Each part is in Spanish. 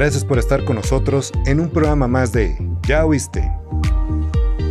Gracias por estar con nosotros en un programa más de Ya oíste.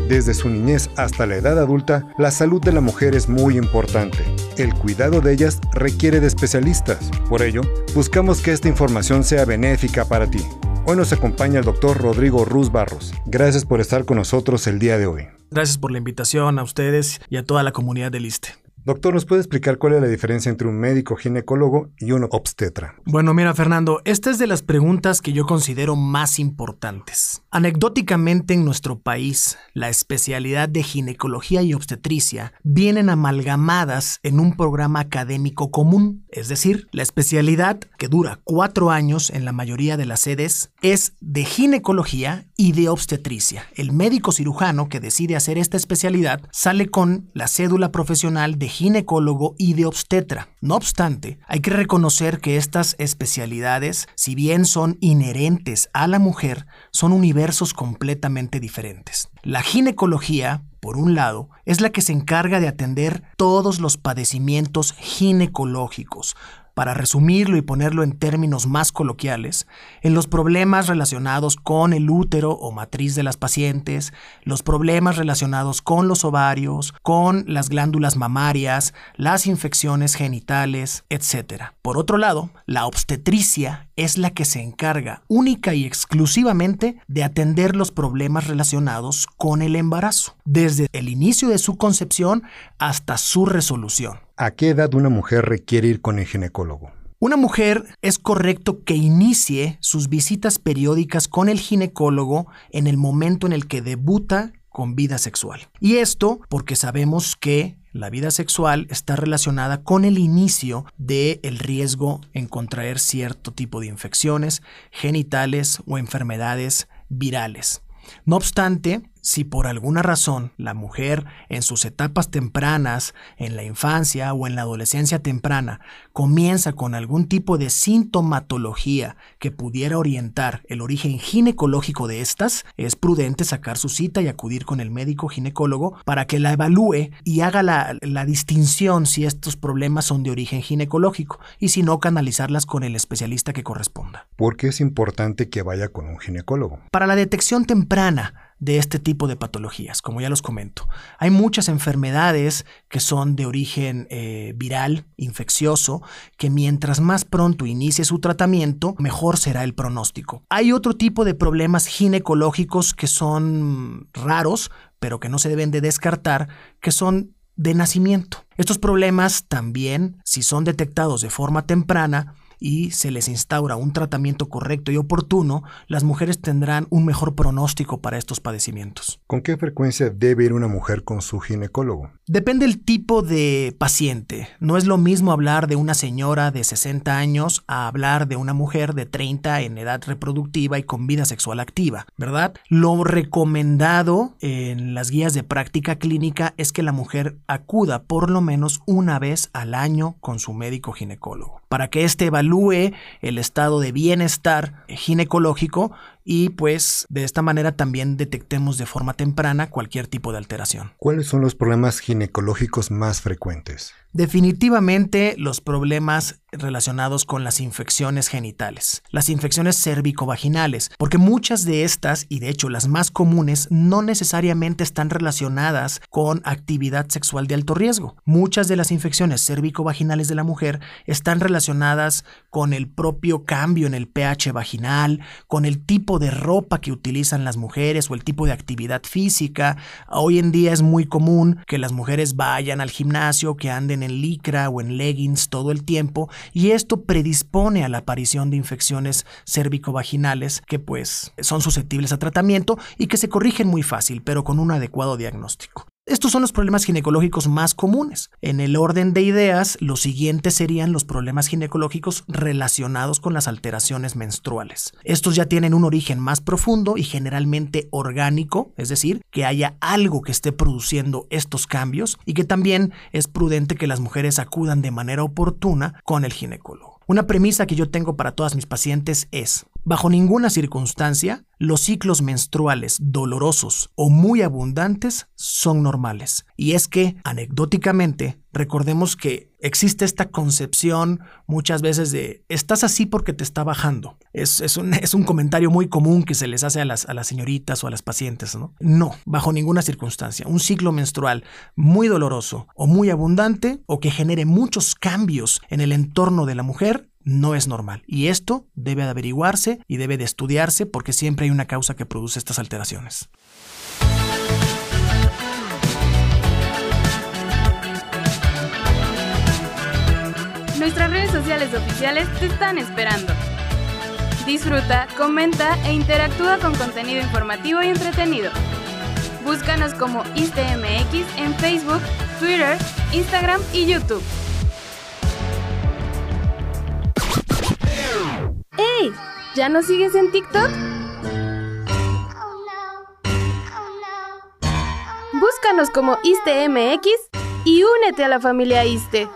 Desde su niñez hasta la edad adulta, la salud de la mujer es muy importante. El cuidado de ellas requiere de especialistas. Por ello, buscamos que esta información sea benéfica para ti. Hoy nos acompaña el doctor Rodrigo Ruz Barros. Gracias por estar con nosotros el día de hoy. Gracias por la invitación a ustedes y a toda la comunidad del ISTE. Doctor, ¿nos puede explicar cuál es la diferencia entre un médico ginecólogo y un obstetra? Bueno, mira, Fernando, esta es de las preguntas que yo considero más importantes. Anecdóticamente en nuestro país, la especialidad de ginecología y obstetricia vienen amalgamadas en un programa académico común, es decir, la especialidad, que dura cuatro años en la mayoría de las sedes, es de ginecología y de obstetricia. El médico cirujano que decide hacer esta especialidad sale con la cédula profesional de ginecólogo y de obstetra. No obstante, hay que reconocer que estas especialidades, si bien son inherentes a la mujer, son universos completamente diferentes. La ginecología, por un lado, es la que se encarga de atender todos los padecimientos ginecológicos, para resumirlo y ponerlo en términos más coloquiales, en los problemas relacionados con el útero o matriz de las pacientes, los problemas relacionados con los ovarios, con las glándulas mamarias, las infecciones genitales, etc. Por otro lado, la obstetricia es la que se encarga única y exclusivamente de atender los problemas relacionados con el embarazo, desde el inicio de su concepción hasta su resolución. ¿A qué edad una mujer requiere ir con el ginecólogo? Una mujer es correcto que inicie sus visitas periódicas con el ginecólogo en el momento en el que debuta con vida sexual. Y esto porque sabemos que la vida sexual está relacionada con el inicio del el riesgo en contraer cierto tipo de infecciones genitales o enfermedades virales. No obstante, si por alguna razón la mujer en sus etapas tempranas, en la infancia o en la adolescencia temprana, comienza con algún tipo de sintomatología que pudiera orientar el origen ginecológico de estas, es prudente sacar su cita y acudir con el médico ginecólogo para que la evalúe y haga la, la distinción si estos problemas son de origen ginecológico y si no, canalizarlas con el especialista que corresponda. ¿Por qué es importante que vaya con un ginecólogo? Para la detección temprana, de este tipo de patologías, como ya los comento. Hay muchas enfermedades que son de origen eh, viral, infeccioso, que mientras más pronto inicie su tratamiento, mejor será el pronóstico. Hay otro tipo de problemas ginecológicos que son raros, pero que no se deben de descartar, que son de nacimiento. Estos problemas también, si son detectados de forma temprana, y se les instaura un tratamiento correcto y oportuno, las mujeres tendrán un mejor pronóstico para estos padecimientos. ¿Con qué frecuencia debe ir una mujer con su ginecólogo? Depende del tipo de paciente. No es lo mismo hablar de una señora de 60 años a hablar de una mujer de 30 en edad reproductiva y con vida sexual activa, ¿verdad? Lo recomendado en las guías de práctica clínica es que la mujer acuda por lo menos una vez al año con su médico ginecólogo, para que éste evalúe el estado de bienestar ginecológico y pues de esta manera también detectemos de forma temprana cualquier tipo de alteración. ¿Cuáles son los problemas ginecológicos más frecuentes? Definitivamente los problemas relacionados con las infecciones genitales, las infecciones cérvico-vaginales, porque muchas de estas, y de hecho las más comunes, no necesariamente están relacionadas con actividad sexual de alto riesgo. Muchas de las infecciones cérvico-vaginales de la mujer están relacionadas con el propio cambio en el pH vaginal, con el tipo de ropa que utilizan las mujeres o el tipo de actividad física. Hoy en día es muy común que las mujeres vayan al gimnasio, que anden en licra o en leggings todo el tiempo y esto predispone a la aparición de infecciones cérvico-vaginales que pues son susceptibles a tratamiento y que se corrigen muy fácil pero con un adecuado diagnóstico. Estos son los problemas ginecológicos más comunes. En el orden de ideas, los siguientes serían los problemas ginecológicos relacionados con las alteraciones menstruales. Estos ya tienen un origen más profundo y generalmente orgánico, es decir, que haya algo que esté produciendo estos cambios y que también es prudente que las mujeres acudan de manera oportuna con el ginecólogo. Una premisa que yo tengo para todas mis pacientes es, bajo ninguna circunstancia, los ciclos menstruales dolorosos o muy abundantes son normales. Y es que, anecdóticamente, recordemos que existe esta concepción muchas veces de estás así porque te está bajando. Es, un, comentario muy común que se les hace a las, a las señoritas o a las pacientes. No, bajo ninguna circunstancia. Un ciclo menstrual muy doloroso o muy abundante o que genere muchos cambios en el entorno de la mujer no es normal. Y esto debe de averiguarse y debe de estudiarse porque siempre hay una causa que produce estas alteraciones. Nuestras redes sociales oficiales te están esperando. Disfruta, comenta e interactúa con contenido informativo y entretenido. Búscanos como ISTMX en Facebook, Twitter, Instagram y YouTube. ¿Ya nos sigues en TikTok? Búscanos como ISTEMX y únete a la familia ISTE.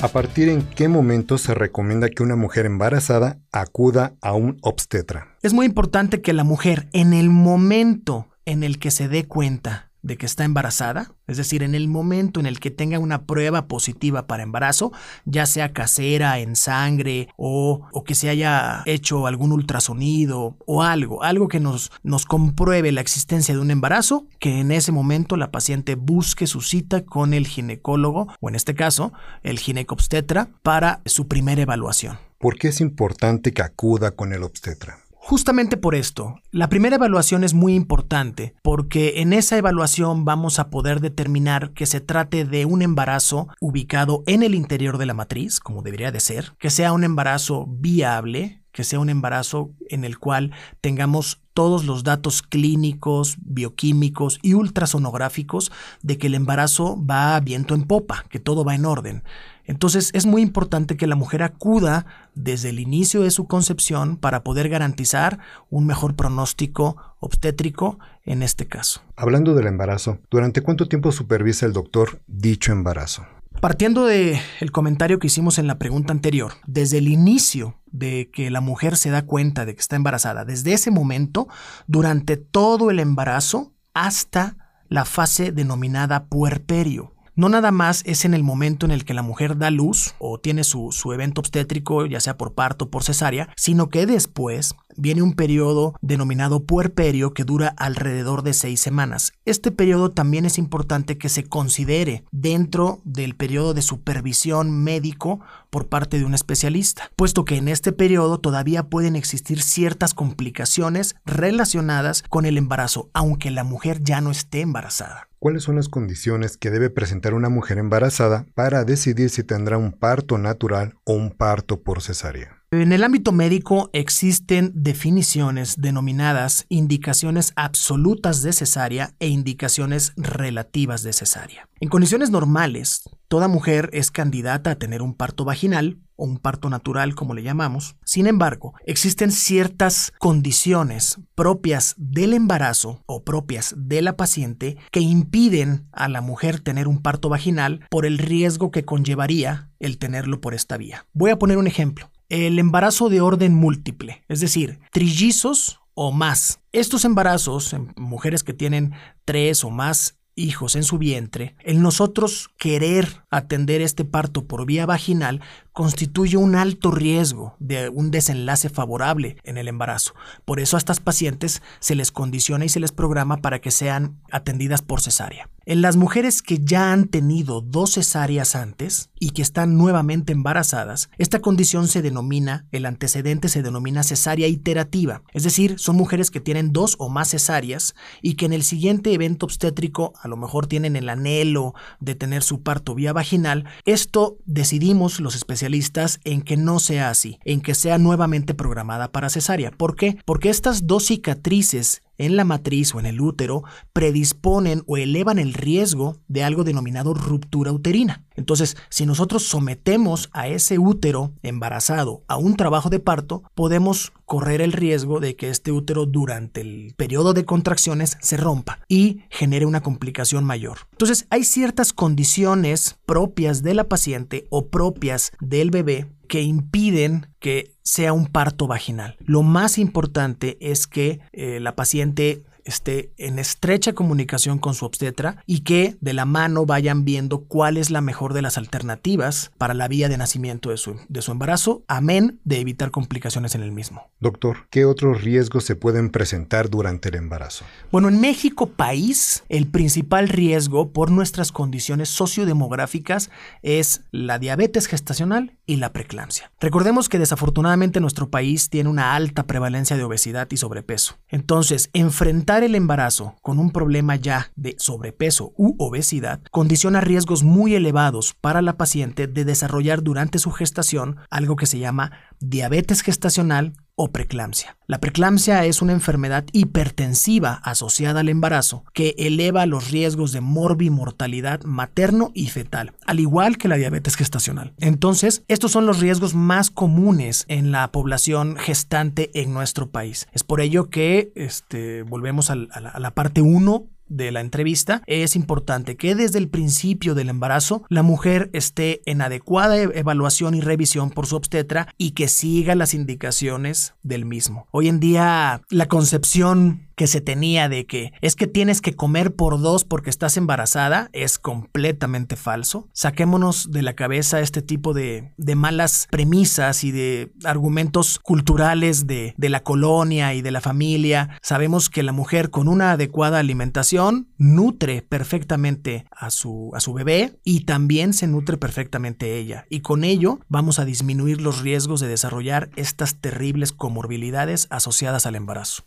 ¿A partir en qué momento se recomienda que una mujer embarazada acuda a un obstetra? Es muy importante que la mujer en el momento en el que se dé cuenta de que está embarazada, es decir, en el momento en el que tenga una prueba positiva para embarazo, ya sea casera, en sangre o, o que se haya hecho algún ultrasonido o algo, algo que nos, nos compruebe la existencia de un embarazo, que en ese momento la paciente busque su cita con el ginecólogo o en este caso el ginecobstetra para su primera evaluación. ¿Por qué es importante que acuda con el obstetra? Justamente por esto, la primera evaluación es muy importante porque en esa evaluación vamos a poder determinar que se trate de un embarazo ubicado en el interior de la matriz, como debería de ser, que sea un embarazo viable, que sea un embarazo en el cual tengamos todos los datos clínicos, bioquímicos y ultrasonográficos de que el embarazo va a viento en popa, que todo va en orden. Entonces es muy importante que la mujer acuda desde el inicio de su concepción para poder garantizar un mejor pronóstico obstétrico en este caso. Hablando del embarazo, ¿durante cuánto tiempo supervisa el doctor dicho embarazo? Partiendo del el comentario que hicimos en la pregunta anterior, desde el inicio de que la mujer se da cuenta de que está embarazada, desde ese momento, durante todo el embarazo hasta la fase denominada puerperio no nada más es en el momento en el que la mujer da luz o tiene su, evento obstétrico, ya sea por parto o por cesárea, sino que después viene un periodo denominado puerperio que dura alrededor de seis semanas. Este periodo también es importante que se considere dentro del periodo de supervisión médico por parte de un especialista, puesto que en este periodo todavía pueden existir ciertas complicaciones relacionadas con el embarazo, aunque la mujer ya no esté embarazada. ¿Cuáles son las condiciones que debe presentar una mujer embarazada para decidir si tendrá un parto natural o un parto por cesárea? En el ámbito médico existen definiciones denominadas indicaciones absolutas de cesárea e indicaciones relativas de cesárea. En condiciones normales, toda mujer es candidata a tener un parto vaginal o un parto natural, como le llamamos. Sin embargo, existen ciertas condiciones propias del embarazo o propias de la paciente que impiden a la mujer tener un parto vaginal por el riesgo que conllevaría el tenerlo por esta vía. Voy a poner un ejemplo. El embarazo de orden múltiple, es decir, trillizos o más. Estos embarazos en mujeres que tienen tres o más hijos en su vientre, el nosotros querer atender este parto por vía vaginal constituye un alto riesgo de un desenlace favorable en el embarazo. Por eso a estas pacientes se les condiciona y se les programa para que sean atendidas por cesárea. En las mujeres que ya han tenido dos cesáreas antes y que están nuevamente embarazadas, esta condición se denomina, el antecedente se denomina cesárea iterativa, es decir, son mujeres que tienen dos o más cesáreas y que en el siguiente evento obstétrico a lo mejor tienen el anhelo de tener su parto vía vaginal. Esto decidimos los especialistas en que no sea así, en que sea nuevamente programada para cesárea. ¿Por qué? Porque estas dos cicatrices en la matriz o en el útero predisponen o elevan el riesgo de algo denominado ruptura uterina. Entonces, si nosotros sometemos a ese útero embarazado a un trabajo de parto, podemos correr el riesgo de que este útero durante el periodo de contracciones se rompa y genere una complicación mayor. Entonces, hay ciertas condiciones propias de la paciente o propias del bebé que impiden que sea un parto vaginal. Lo más importante es que eh, la paciente esté en estrecha comunicación con su obstetra y que de la mano vayan viendo cuál es la mejor de las alternativas para la vía de nacimiento de su, de su embarazo, amén de evitar complicaciones en el mismo. Doctor, ¿qué otros riesgos se pueden presentar durante el embarazo? Bueno, en México, país, el principal riesgo por nuestras condiciones sociodemográficas es la diabetes gestacional y la preeclampsia. Recordemos que desafortunadamente nuestro país tiene una alta prevalencia de obesidad y sobrepeso. Entonces, enfrentar el embarazo con un problema ya de sobrepeso u obesidad condiciona riesgos muy elevados para la paciente de desarrollar durante su gestación algo que se llama diabetes gestacional o preeclampsia. La preeclampsia es una enfermedad hipertensiva asociada al embarazo que eleva los riesgos de morbimortalidad materno y fetal, al igual que la diabetes gestacional. Entonces, estos son los riesgos más comunes en la población gestante en nuestro país. Es por ello que este, volvemos a la, a la parte 1 de la entrevista, es importante que desde el principio del embarazo la mujer esté en adecuada e-, evaluación y revisión por su obstetra y que siga las indicaciones del mismo. Hoy en día la concepción que se tenía de que es que tienes que comer por dos porque estás embarazada es completamente falso. Saquémonos de la cabeza este tipo de, malas premisas y de argumentos culturales de, de la colonia y de la familia. Sabemos que la mujer con una adecuada alimentación nutre perfectamente a su, a su bebé y también se nutre perfectamente ella. Y con ello vamos a disminuir los riesgos de desarrollar estas terribles comorbilidades asociadas al embarazo.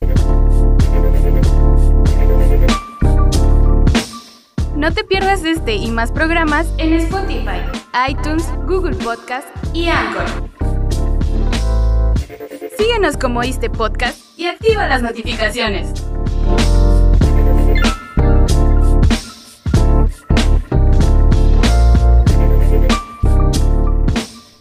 No te pierdas este y más programas en Spotify, iTunes, Google Podcast y Anchor. Síguenos como este podcast y activa las notificaciones.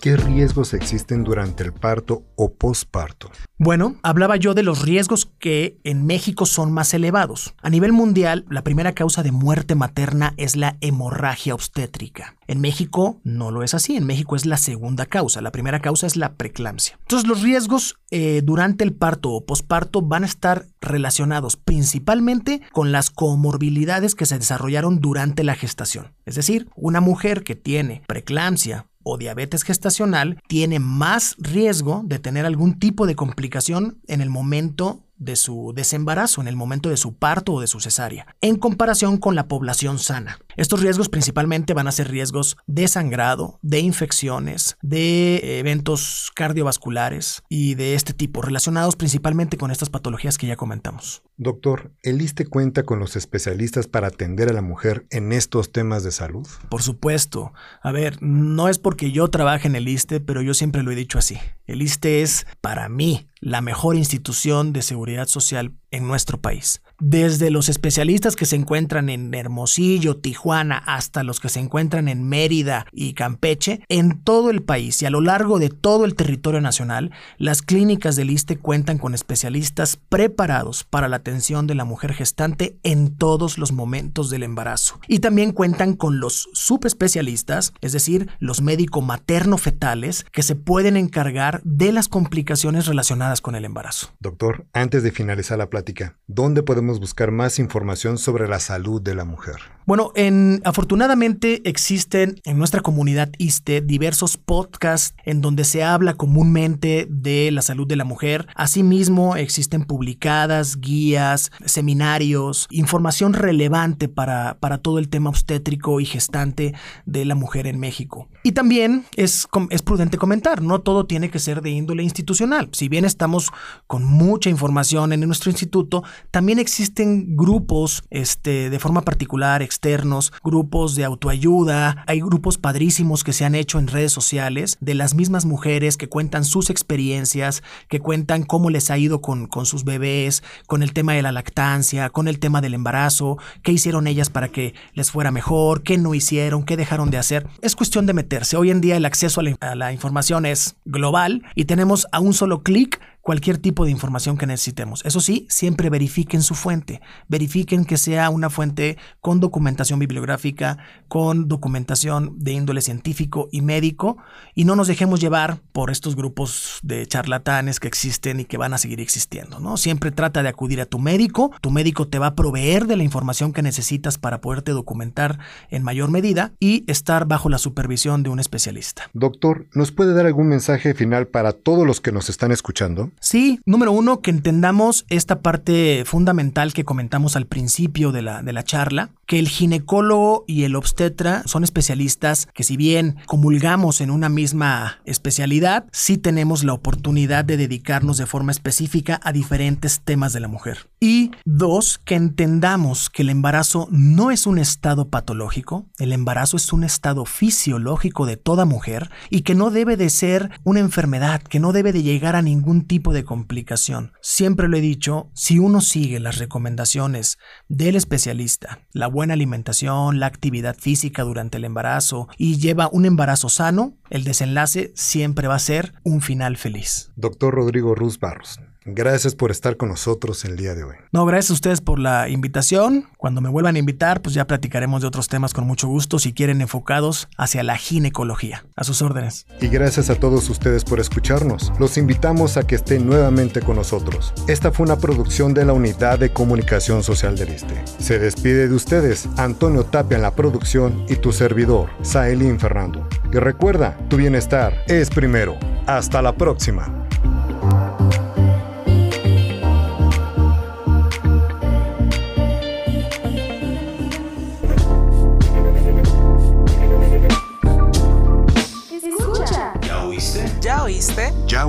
¿Qué riesgos existen durante el parto o posparto? Bueno, hablaba yo de los riesgos que en México son más elevados. A nivel mundial, la primera causa de muerte materna es la hemorragia obstétrica. En México no lo es así, en México es la segunda causa, la primera causa es la preeclampsia. Entonces los riesgos eh, durante el parto o posparto van a estar relacionados principalmente con las comorbilidades que se desarrollaron durante la gestación. Es decir, una mujer que tiene preeclampsia o diabetes gestacional tiene más riesgo de tener algún tipo de complicación en el momento de su desembarazo, en el momento de su parto o de su cesárea, en comparación con la población sana. Estos riesgos principalmente van a ser riesgos de sangrado, de infecciones, de eventos cardiovasculares y de este tipo, relacionados principalmente con estas patologías que ya comentamos. Doctor, ¿el ISTE cuenta con los especialistas para atender a la mujer en estos temas de salud? Por supuesto. A ver, no es porque yo trabaje en el ISTE, pero yo siempre lo he dicho así. El ISTE es, para mí, la mejor institución de seguridad social en nuestro país. Desde los especialistas que se encuentran en Hermosillo, Tijuana, hasta los que se encuentran en Mérida y Campeche, en todo el país y a lo largo de todo el territorio nacional, las clínicas del ISTE cuentan con especialistas preparados para la atención de la mujer gestante en todos los momentos del embarazo. Y también cuentan con los subespecialistas, es decir, los médico materno-fetales, que se pueden encargar de las complicaciones relacionadas con el embarazo. Doctor, antes de finalizar la plática, ¿dónde podemos buscar más información sobre la salud de la mujer? Bueno, en, afortunadamente existen en nuestra comunidad ISTE diversos podcasts en donde se habla comúnmente de la salud de la mujer. Asimismo, existen publicadas guías, seminarios, información relevante para, para todo el tema obstétrico y gestante de la mujer en México. Y también es, es prudente comentar, no todo tiene que ser de índole institucional. Si bien estamos con mucha información en nuestro instituto, también existen grupos este, de forma particular, externos, grupos de autoayuda, hay grupos padrísimos que se han hecho en redes sociales de las mismas mujeres que cuentan sus experiencias, que cuentan cómo les ha ido con, con sus bebés, con el tema de la lactancia, con el tema del embarazo, qué hicieron ellas para que les fuera mejor, qué no hicieron, qué dejaron de hacer. Es cuestión de meterse. Hoy en día el acceso a la, a la información es global y tenemos a un solo clic cualquier tipo de información que necesitemos. Eso sí, siempre verifiquen su fuente. Verifiquen que sea una fuente con documentación bibliográfica, con documentación de índole científico y médico, y no nos dejemos llevar por estos grupos de charlatanes que existen y que van a seguir existiendo. ¿no? Siempre trata de acudir a tu médico. Tu médico te va a proveer de la información que necesitas para poderte documentar en mayor medida y estar bajo la supervisión de un especialista. Doctor, ¿nos puede dar algún mensaje final para todos los que nos están escuchando? Sí, número uno, que entendamos esta parte fundamental que comentamos al principio de la, de la charla, que el ginecólogo y el obstetra son especialistas que si bien comulgamos en una misma especialidad, sí tenemos la oportunidad de dedicarnos de forma específica a diferentes temas de la mujer. Y dos, que entendamos que el embarazo no es un estado patológico, el embarazo es un estado fisiológico de toda mujer y que no debe de ser una enfermedad, que no debe de llegar a ningún tipo de complicación. Siempre lo he dicho, si uno sigue las recomendaciones del especialista, la buena alimentación, la actividad física durante el embarazo y lleva un embarazo sano, el desenlace siempre va a ser un final feliz. Doctor Rodrigo Ruz Barros, Gracias por estar con nosotros el día de hoy. No, gracias a ustedes por la invitación. Cuando me vuelvan a invitar, pues ya platicaremos de otros temas con mucho gusto, si quieren enfocados hacia la ginecología. A sus órdenes. Y gracias a todos ustedes por escucharnos. Los invitamos a que estén nuevamente con nosotros. Esta fue una producción de la Unidad de Comunicación Social del ISTE. Se despide de ustedes Antonio Tapia en la producción y tu servidor, Saelín Fernando. Y recuerda, tu bienestar es primero. Hasta la próxima.